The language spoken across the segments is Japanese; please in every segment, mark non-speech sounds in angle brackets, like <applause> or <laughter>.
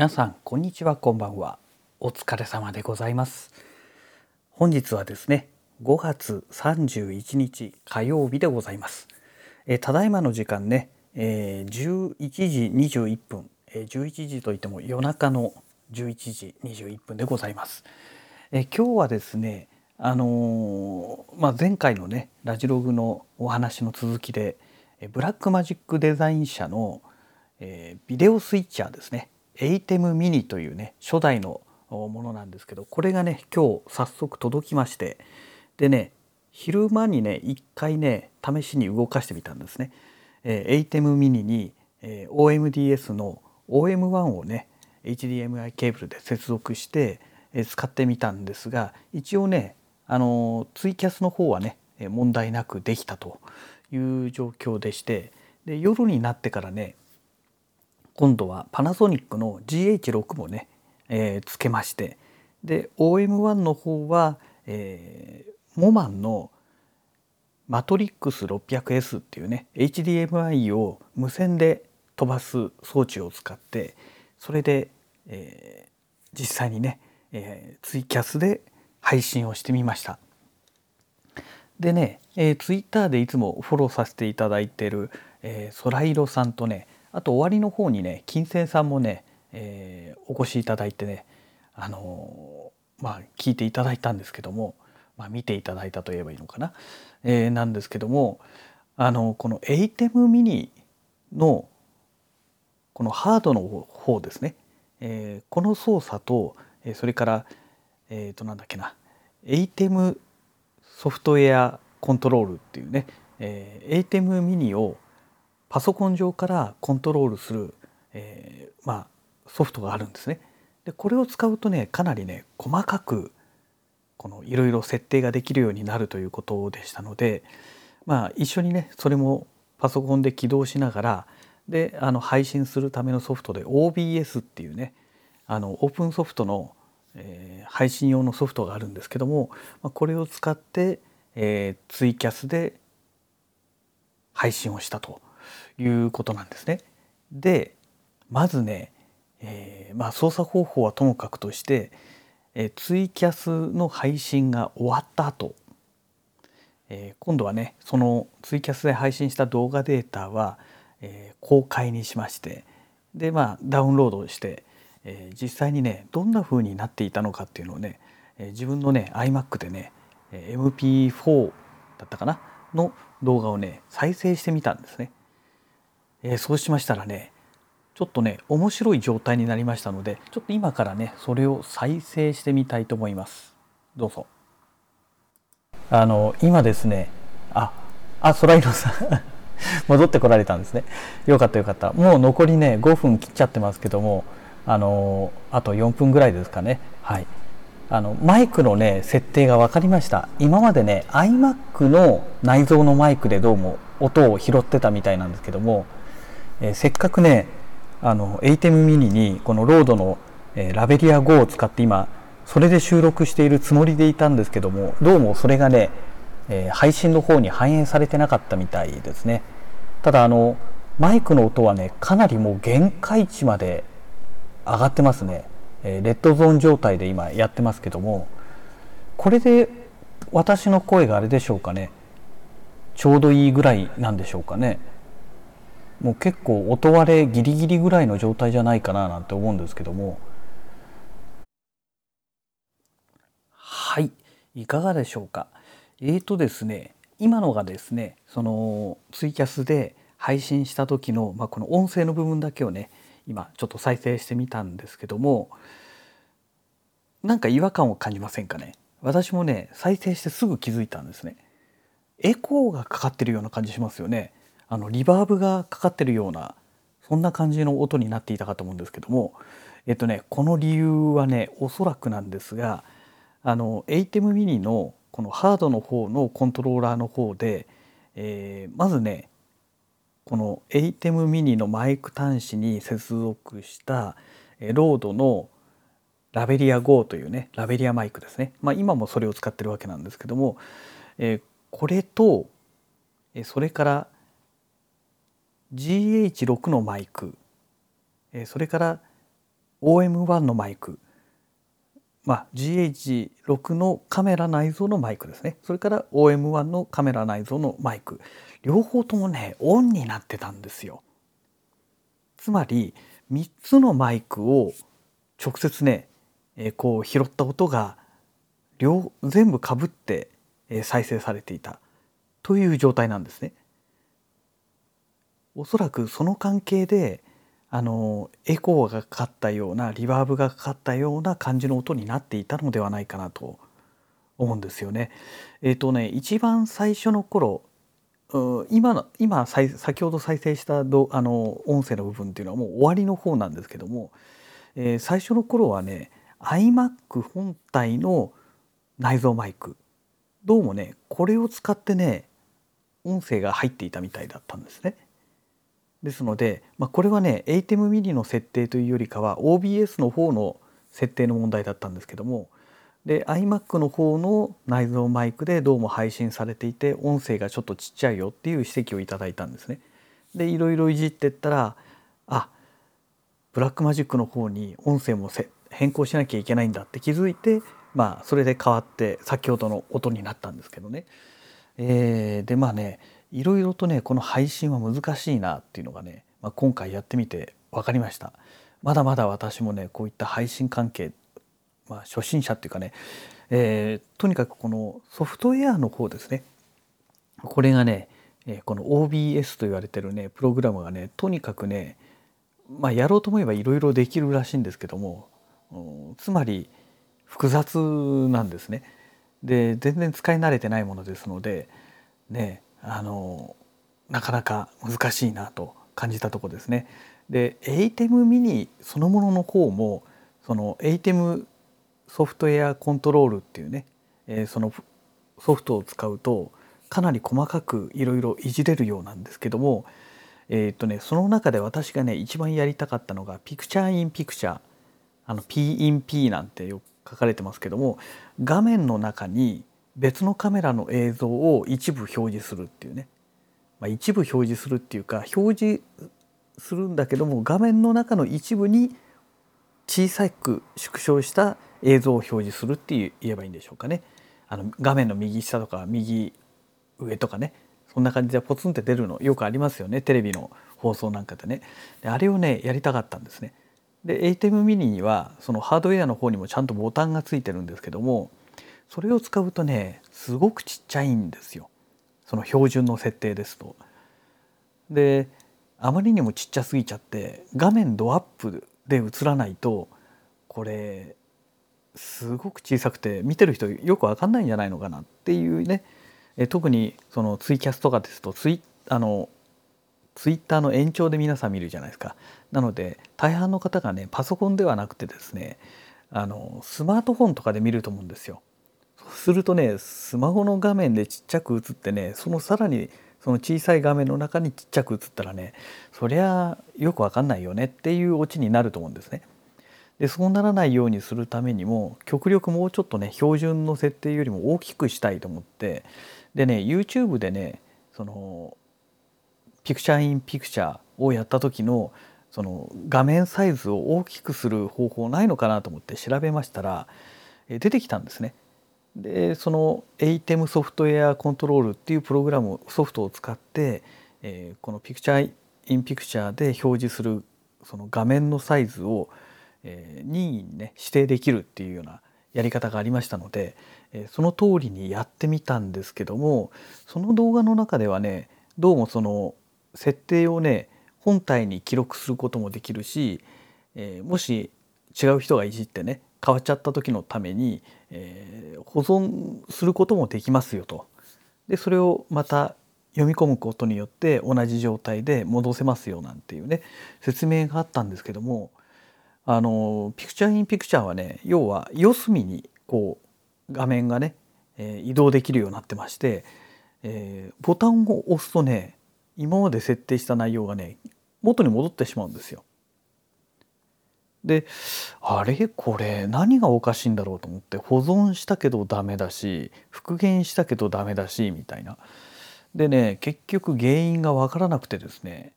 皆さんこんにちはこんばんは。お疲れ様でございます。本日はですね5月31日火曜日でございます。えただいまの時間ね、えー、11時21分、えー、11時といっても夜中の11時21分でございます。え今日はですねあのー、まあ、前回のねラジログのお話の続きでブラックマジックデザイン社の、えビデオスイッチャーですね。エイテムミニというね初代のものなんですけどこれがね今日早速届きましてでね昼間にね一回ね試しに動かしてみたんですね。えー、エイテムミニに、えー、OMDS の OM1 をね HDMI ケーブルで接続して、えー、使ってみたんですが一応ねあのツイキャスの方はね問題なくできたという状況でしてで夜になってからね今度はパナソニックの GH6 もね、えー、つけましてで OM1 の方は、えー、モマンのマトリックス 600S っていうね HDMI を無線で飛ばす装置を使ってそれで、えー、実際にね、えー、ツイキャスで配信をしてみました。でね、えー、ツイッターでいつもフォローさせていただいてる、えー、ソライロさんとねあと終わりの方にね金星さんもね、えー、お越しいただいてねあのー、まあ聞いていただいたんですけども、まあ、見ていただいたと言えばいいのかな、えー、なんですけどもあのこのエイテムミニのこのハードの方ですね、えー、この操作とそれからえっ、ー、となんだっけなエイテムソフトウェアコントロールっていうね、えー、エイテムミニをパソコン上からコントロールする、えー、まあ、ソフトがあるんですね。でこれを使うとねかなりね細かくこのいろいろ設定ができるようになるということでしたのでまあ一緒にねそれもパソコンで起動しながらであの配信するためのソフトで OBS っていうねあのオープンソフトの、えー、配信用のソフトがあるんですけども、まあ、これを使って、えー、ツイキャスで配信をしたということなんですね。でまずね、えー、まあ、操作方法はともかくとして、えー、ツイキャスの配信が終わった後、えー、今度はねそのツイキャスで配信した動画データは、え公開にしましてでまあダウンロードして、え実際にねどんな風になっていたのかっていうのをね、え自分のね iMac でね MP4 だったかな？の動画をね再生してみたんですね。えー、そうしましたらねちょっとね面白い状態になりましたのでちょっと今からねそれを再生してみたいと思います。どうぞ。あの今ですねああソライロさん。<laughs> 戻ってこられたんですね。よかったよかった。もう残りね5分切っちゃってますけどもあのあと4分ぐらいですかね。はい。あのマイクのね設定が分かりました。今までね iMac の内蔵のマイクでどうも音を拾ってたみたいなんですけどもえー、せっかくねあの ATEM ミニにこのロードの、えー、ラベリア5を使って今それで収録しているつもりでいたんですけどもどうもそれがね、えー、配信の方に反映されてなかったみたいですね。ただあのマイクの音はねかなりもう限界値まで上がってますね、え、レッドゾーン状態で今やってますけどもこれで私の声があれでしょうかね。ちょうどいいぐらいなんでしょうかね。もう結構音割れギリギリぐらいの状態じゃないかななんて思うんですけども。はいいかがでしょうか。えーとですね今のがですねそのツイキャスで配信した時の、まあ、この音声の部分だけをね今ちょっと再生してみたんですけどもなんか違和感を感じませんかね。私もね再生してすぐ気づいたんですね。エコーがかかってるような感じしますよね。あのリバーブがかかってるようなそんな感じの音になっていたかと思うんですけどもえっとねこの理由はねおそらくなんですがあの ATEM mini のこのハードの方のコントローラーの方で、えー、まずねこの ATEM mini のマイク端子に接続したロードのラベリア GO というねラベリアマイクですね、まあ、今もそれを使ってるわけなんですけども、えー、これとそれから GH6 のマイクそれから OM1 のマイク、まあ、GH6 のカメラ内蔵のマイクですねそれから OM1 のカメラ内蔵のマイク両方ともねオンになってたんですよ。つまり3つのマイクを直接ね、え、こう拾った音が両全部かぶって、え、再生されていたという状態なんですね。おそらくその関係であのエコーがかかったようなリバーブがかかったような感じの音になっていたのではないかなと思うんですよね。えっ、ー、とね一番最初の頃今の今先ほど再生したどあの音声の部分っていうのはもう終わりの方なんですけども、えー、最初の頃はね iMac 本体の内蔵マイクどうもねこれを使ってね音声が入っていたみたいだったんですね。ですので、まあ、これはね ATEM mini の設定というよりかは OBS の方の設定の問題だったんですけどもで iMac の方の内蔵マイクでどうも配信されていて音声がちょっとちっちゃいよっていう指摘をいただいたんですね。でいろいろいじってったらあブラックマジックの方に音声も変更しなきゃいけないんだって気づいてまあそれで変わって先ほどの音になったんですけどね。えー、でまあねいろいろとねこの配信は難しいなっていうのがね、まあ、今回やってみて分かりました。まだまだ私もねこういった配信関係まあ、初心者っていうかね、えー、とにかくこのソフトウェアの方ですねこれがねこの OBS と言われてるねプログラムがねとにかくねまあやろうと思えばいろいろできるらしいんですけどもつまり複雑なんですね。で全然使い慣れてないものですのでねあのなかなか難しいなと感じたとこですね。で ATEM mini そのものの方もその ATEM ソフトウェアコントロールっていうね、えー、そのソフトを使うとかなり細かくいろいろいじれるようなんですけども、えーとね、その中で私がね一番やりたかったのがピクチャーインピクチャーあの P イン P なんてよく書かれてますけども画面の中に別のカメラの映像を一部表示するっていうね、まあ、一部表示するっていうか表示するんだけども画面の中の一部に小さく縮小した映像を表示するって言えばいいんでしょうかね。あの画面の右下とか右上とかね。そんな感じでポツンって出るのよくありますよね。テレビの放送なんかでね。であれをねやりたかったんですね。で ATEM mini にはそのハードウェアの方にもちゃんとボタンがついてるんですけどもそれを使うとねすごくちっちゃいんですよその標準の設定ですと。であまりにもちっちゃすぎちゃって画面ドアップで映らないとこれすごく小さくて見てる人よく分かんないんじゃないのかなっていうねえ特にそのツイキャスとかですとツイあのツイッターの延長で皆さん見るじゃないですか。なので大半の方がねパソコンではなくてですねあのスマートフォンとかで見ると思うんですよ。するとねスマホの画面でちっちゃく映ってねそのさらにその小さい画面の中にちっちゃく映ったらねそりゃよくわかんないよねっていうオチになると思うんですね。でそうならないようにするためにも極力もうちょっとね標準の設定よりも大きくしたいと思ってでね YouTube でねそのピクチャーインピクチャーをやった時のその画面サイズを大きくする方法ないのかなと思って調べましたら出てきたんですね。でその ATEM ソフトウェアコントロールっていうプログラムソフトを使って、えー、このピクチャーインピクチャーで表示するその画面のサイズをえー、任意にね指定できるっていうようなやり方がありましたので、えー、その通りにやってみたんですけどもその動画の中ではねどうもその設定をね本体に記録することもできるし、えー、もし違う人がいじってね変わっちゃった時のために、えー、保存することもできますよと。でそれをまた読み込むことによって同じ状態で戻せますよなんていうね説明があったんですけどもあのピクチャーインピクチャーはね要は四隅にこう画面がね、えー、移動できるようになってまして、えー、ボタンを押すとね今まで設定した内容がね元に戻ってしまうんですよ。であれ？これ何がおかしいんだろうと思って保存したけどダメだし復元したけどダメだしみたいな。でね結局原因が分からなくてですね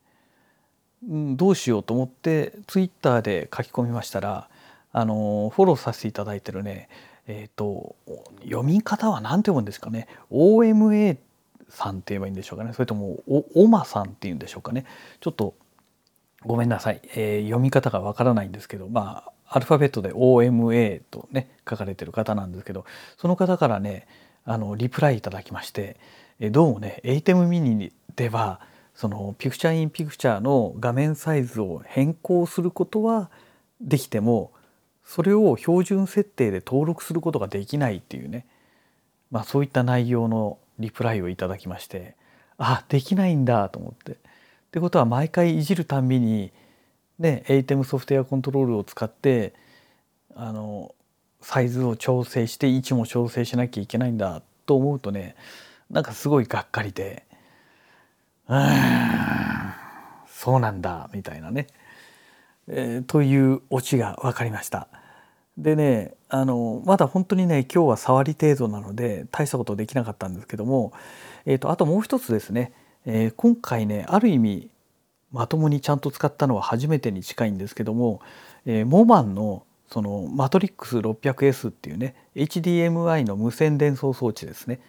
うん、どうしようと思ってツイッターで書き込みましたらあのフォローさせていただいてるねえっ、ー、と読み方は何て読むんですかね？OMA さんって言えばいいんでしょうかね？それともおまさんっていうんでしょうかね？ちょっとごめんなさい、えー、読み方がわからないんですけどまあアルファベットで OMA とね書かれてる方なんですけどその方からねあのリプライいただきましてえどうもね ATEM ミニではそのピクチャーインピクチャーの画面サイズを変更することはできてもそれを標準設定で登録することができないっていうね、まあ、そういった内容のリプライをいただきましてあできないんだと思って。ってことは毎回いじるたんびにね ATEM ソフトウェアコントロールを使ってあのサイズを調整して位置も調整しなきゃいけないんだと思うとねなんかすごいがっかりでうんそうなんだみたいなね、えー、というオチが分かりました。でねあのまだ本当にね今日は触り程度なので大したことできなかったんですけども、えーと、あともう一つですね、えー、今回ねある意味まともにちゃんと使ったのは初めてに近いんですけども、えー、モマンのそのマトリックス 600S っていうね HDMI の無線伝送装置ですね。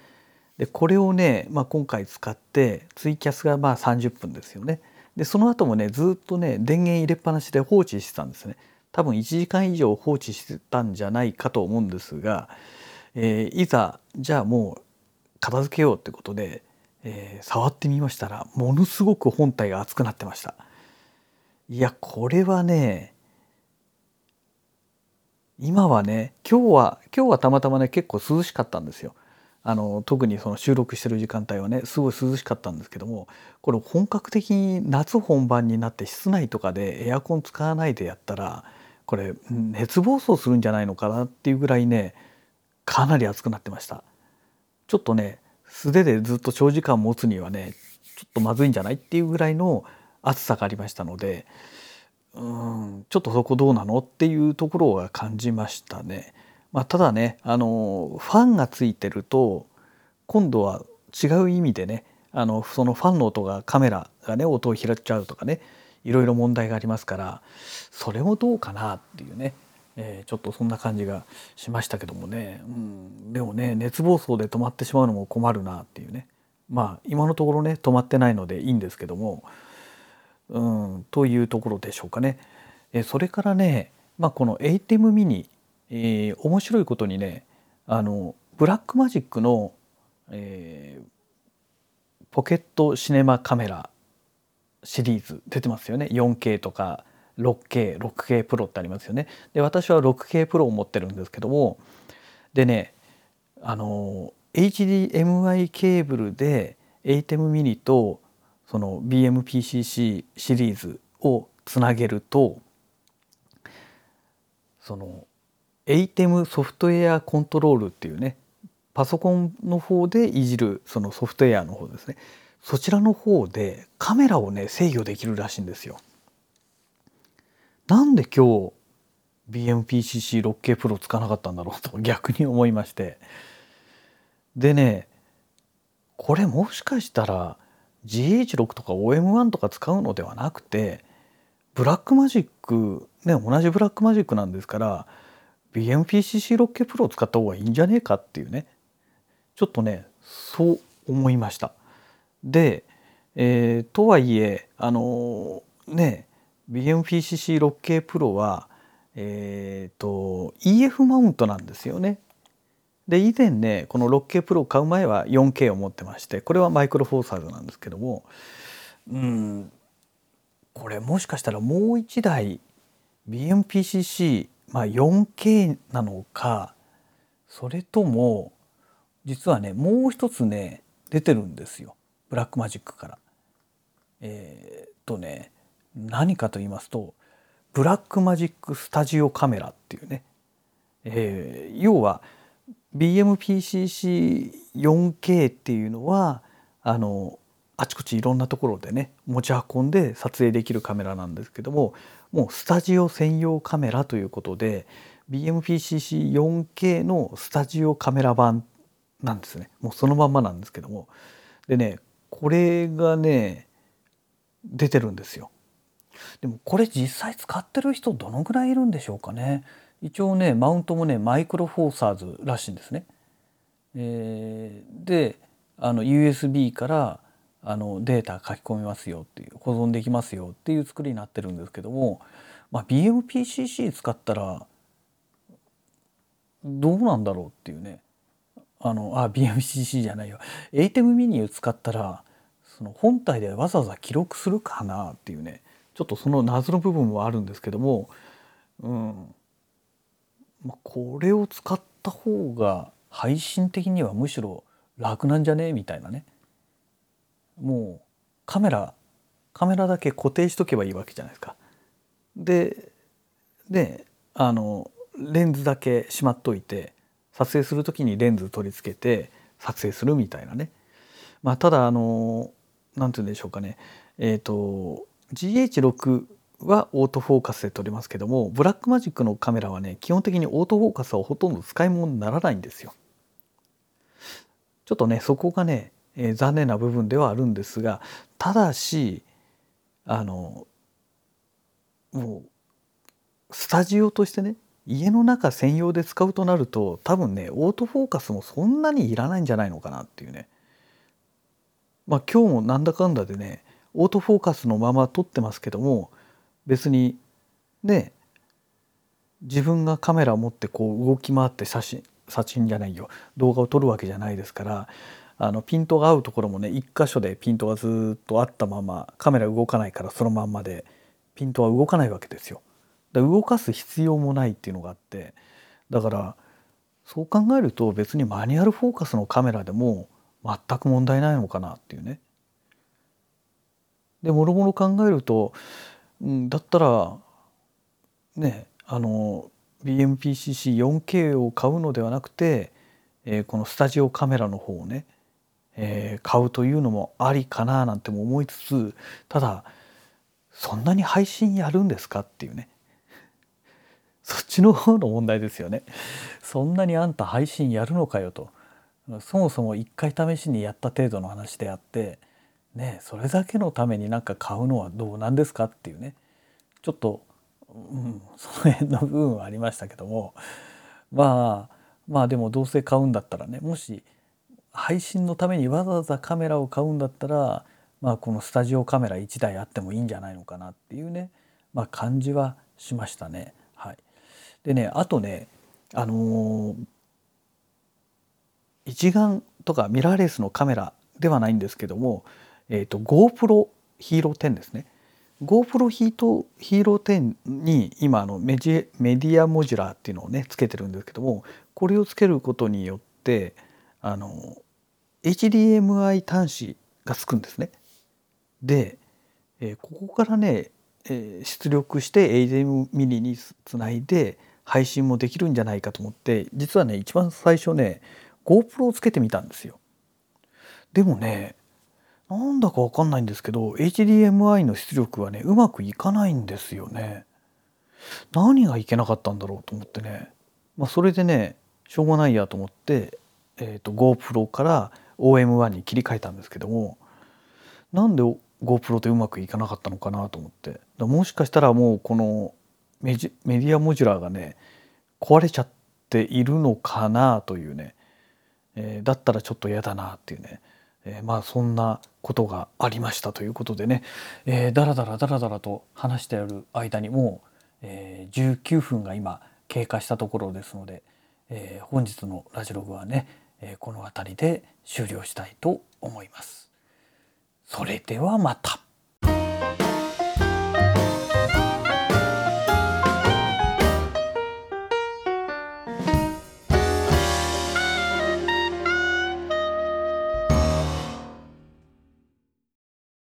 でこれをね、まあ、今回使ってツイキャスがまあ30分ですよね。でその後もねずっとね電源入れっぱなしで放置してたんですね。多分1時間以上放置してたんじゃないかと思うんですが、えー、いざじゃあもう片付けようってことで、えー、触ってみましたらものすごく本体が熱くなってましたいやこれはね今はね今日は今日はたまたまね結構涼しかったんですよ。あの特にその収録してる時間帯はねすごい涼しかったんですけどもこれ本格的に夏本番になって室内とかでエアコン使わないでやったらこれ熱暴走するんじゃないのかなっていうぐらいねかなり暑くなってましたちょっとね素手でずっと長時間持つにはねちょっとまずいんじゃないっていうぐらいの暑さがありましたのでうんちょっとそこどうなのっていうところが感じましたね。まあ、ただねあのファンがついてると今度は違う意味でねあのそのファンの音がカメラがね音を拾っちゃうとかねいろいろ問題がありますからそれもどうかなっていうね、えー、ちょっとそんな感じがしましたけどもね、うん、でもね熱暴走で止まってしまうのも困るなっていうね。まあ今のところね止まってないのでいいんですけども。うん、というところでしょうかね。えそれからね、まあ、この ATEM ミニ、えー、面白いことにねあのブラックマジックの、えー、ポケットシネマカメラシリーズ出てますよね。4K とか。6K6K プロってありますよね。で私は 6K プロを持ってるんですけどもでねあの HDMI ケーブルで ATEM ミニとその BMPCC シリーズをつなげるとその ATEM ソフトウェアコントロールっていうねパソコンの方でいじるそのソフトウェアの方ですねそちらの方でカメラをね制御できるらしいんですよ。なんで今日 BMPCC6K プロ使わなかったんだろうと <laughs> 逆に思いましてでねこれもしかしたら GH6 とか OM1 とか使うのではなくて Blackmagic ね同じ Blackmagic なんですから BMPCC6K プロ使った方がいいんじゃねえかっていうねちょっとねそう思いました。で、えー、とはいえあのー、ね BMPCC6K プロはえっ、ー、と EF マウントなんですよね。で以前ねこの 6K プロを買う前は 4K を持ってましてこれはマイクロフォーサーズなんですけどもうんこれもしかしたらもう1台 BMPCC、まあ、4K なのかそれとも実はねもう一つね出てるんですよ Blackmagic から。えー、っとね何かと言いますと Blackmagic Studio Camera っていうね、えー、要は BMPCC4K っていうのはあのあちこちいろんなところでね持ち運んで撮影できるカメラなんですけどももうスタジオ専用カメラということで BMPCC4K のスタジオカメラ版なんですね。もうそのまんまなんですけども。でねこれがね出てるんですよ。でもこれ実際使ってる人どのぐらいいるんでしょうかね。一応ねマウントもねマイクロフォーサーズらしいんですね。えー、であの USB からあのデータ書き込めますよっていう保存できますよっていう作りになってるんですけども、まあ、BMPCC 使ったらどうなんだろうっていうねあのあ BMCC じゃないよ ATEM ミニを使ったらその本体でわざわざ記録するかなっていうねちょっとその謎の部分はあるんですけども、うんまあ、これを使った方が配信的にはむしろ楽なんじゃね？みたいなねもうカメラカメラだけ固定しとけばいいわけじゃないですか。でであのレンズだけしまっといて撮影する時にレンズ取り付けて撮影するみたいなね。まあ、ただあの何て言うんでしょうかねえっ、ー、と GH6 はオートフォーカスで撮りますけどもブラックマジックのカメラはね基本的にオートフォーカスはほとんど使い物にならないんですよ。ちょっとねそこがねえー、残念な部分ではあるんですがただしあのもうスタジオとしてね家の中専用で使うとなると多分ねオートフォーカスもそんなにいらないんじゃないのかなっていうねまあ今日もなんだかんだでねオートフォーカスのまま撮ってますけども別にね自分がカメラを持ってこう動き回って写真写真じゃないよ動画を撮るわけじゃないですからあのピントが合うところもね一箇所でピントがずっとあったままカメラ動かないからそのまんまでピントは動かないわけですよ。だ動かす必要もないっていうのがあってだからそう考えると別にマニュアルフォーカスのカメラでも全く問題ないのかなっていうね。でもろもろ考えると、うん、だったらねあの BMPCC4K を買うのではなくて、えー、このスタジオカメラの方をねえー、買うというのもありかななんても思いつつただそんなに配信やるんですかっていうねそっちの方の問題ですよね。そんなにあんた配信やるのかよとそもそも一回試しにやった程度の話であってねそれだけのためになんか買うのはどうなんですかっていうね。ちょっと、うん、その辺の部分はありましたけども。まあまあでもどうせ買うんだったらねもし配信のためにわざわざカメラを買うんだったら、まあ、このスタジオカメラ1台あってもいいんじゃないのかなっていうね、まあ、感じはしましたね。はい、でねあとねあのー、一眼とかミラーレスのカメラではないんですけども、えーと、GoPro ヒーロー10ですね。GoPro ヒートヒーロー10に今あのメディアモジュラーっていうのをねつけてるんですけどもこれをつけることによってあの HDMI 端子がつくんですね。で、えー、ここからね、えー、出力して HDMI ミニにつないで配信もできるんじゃないかと思って実はね一番最初ね GoPro をつけてみたんですよ。でもねなんだかわかんないんですけど HDMI の出力はねうまくいかないんですよね。何がいけなかったんだろうと思ってね、まあ、それでねしょうがないやと思って、えーと GoPro から OM1 に切り替えたんですけどもなんで GoPro でうまくいかなかったのかなと思って。もしかしたらもうこのメディアモジュラーがね壊れちゃっているのかなというね、えー、だったらちょっと嫌だなっていうね、えー、まあそんなことがありましたということでね、えー、だらだらだらだらと話している間にもう、えー、19分が今経過したところですので、えー、本日のラジログはねえこの辺りで終了したいと思います。それではまた。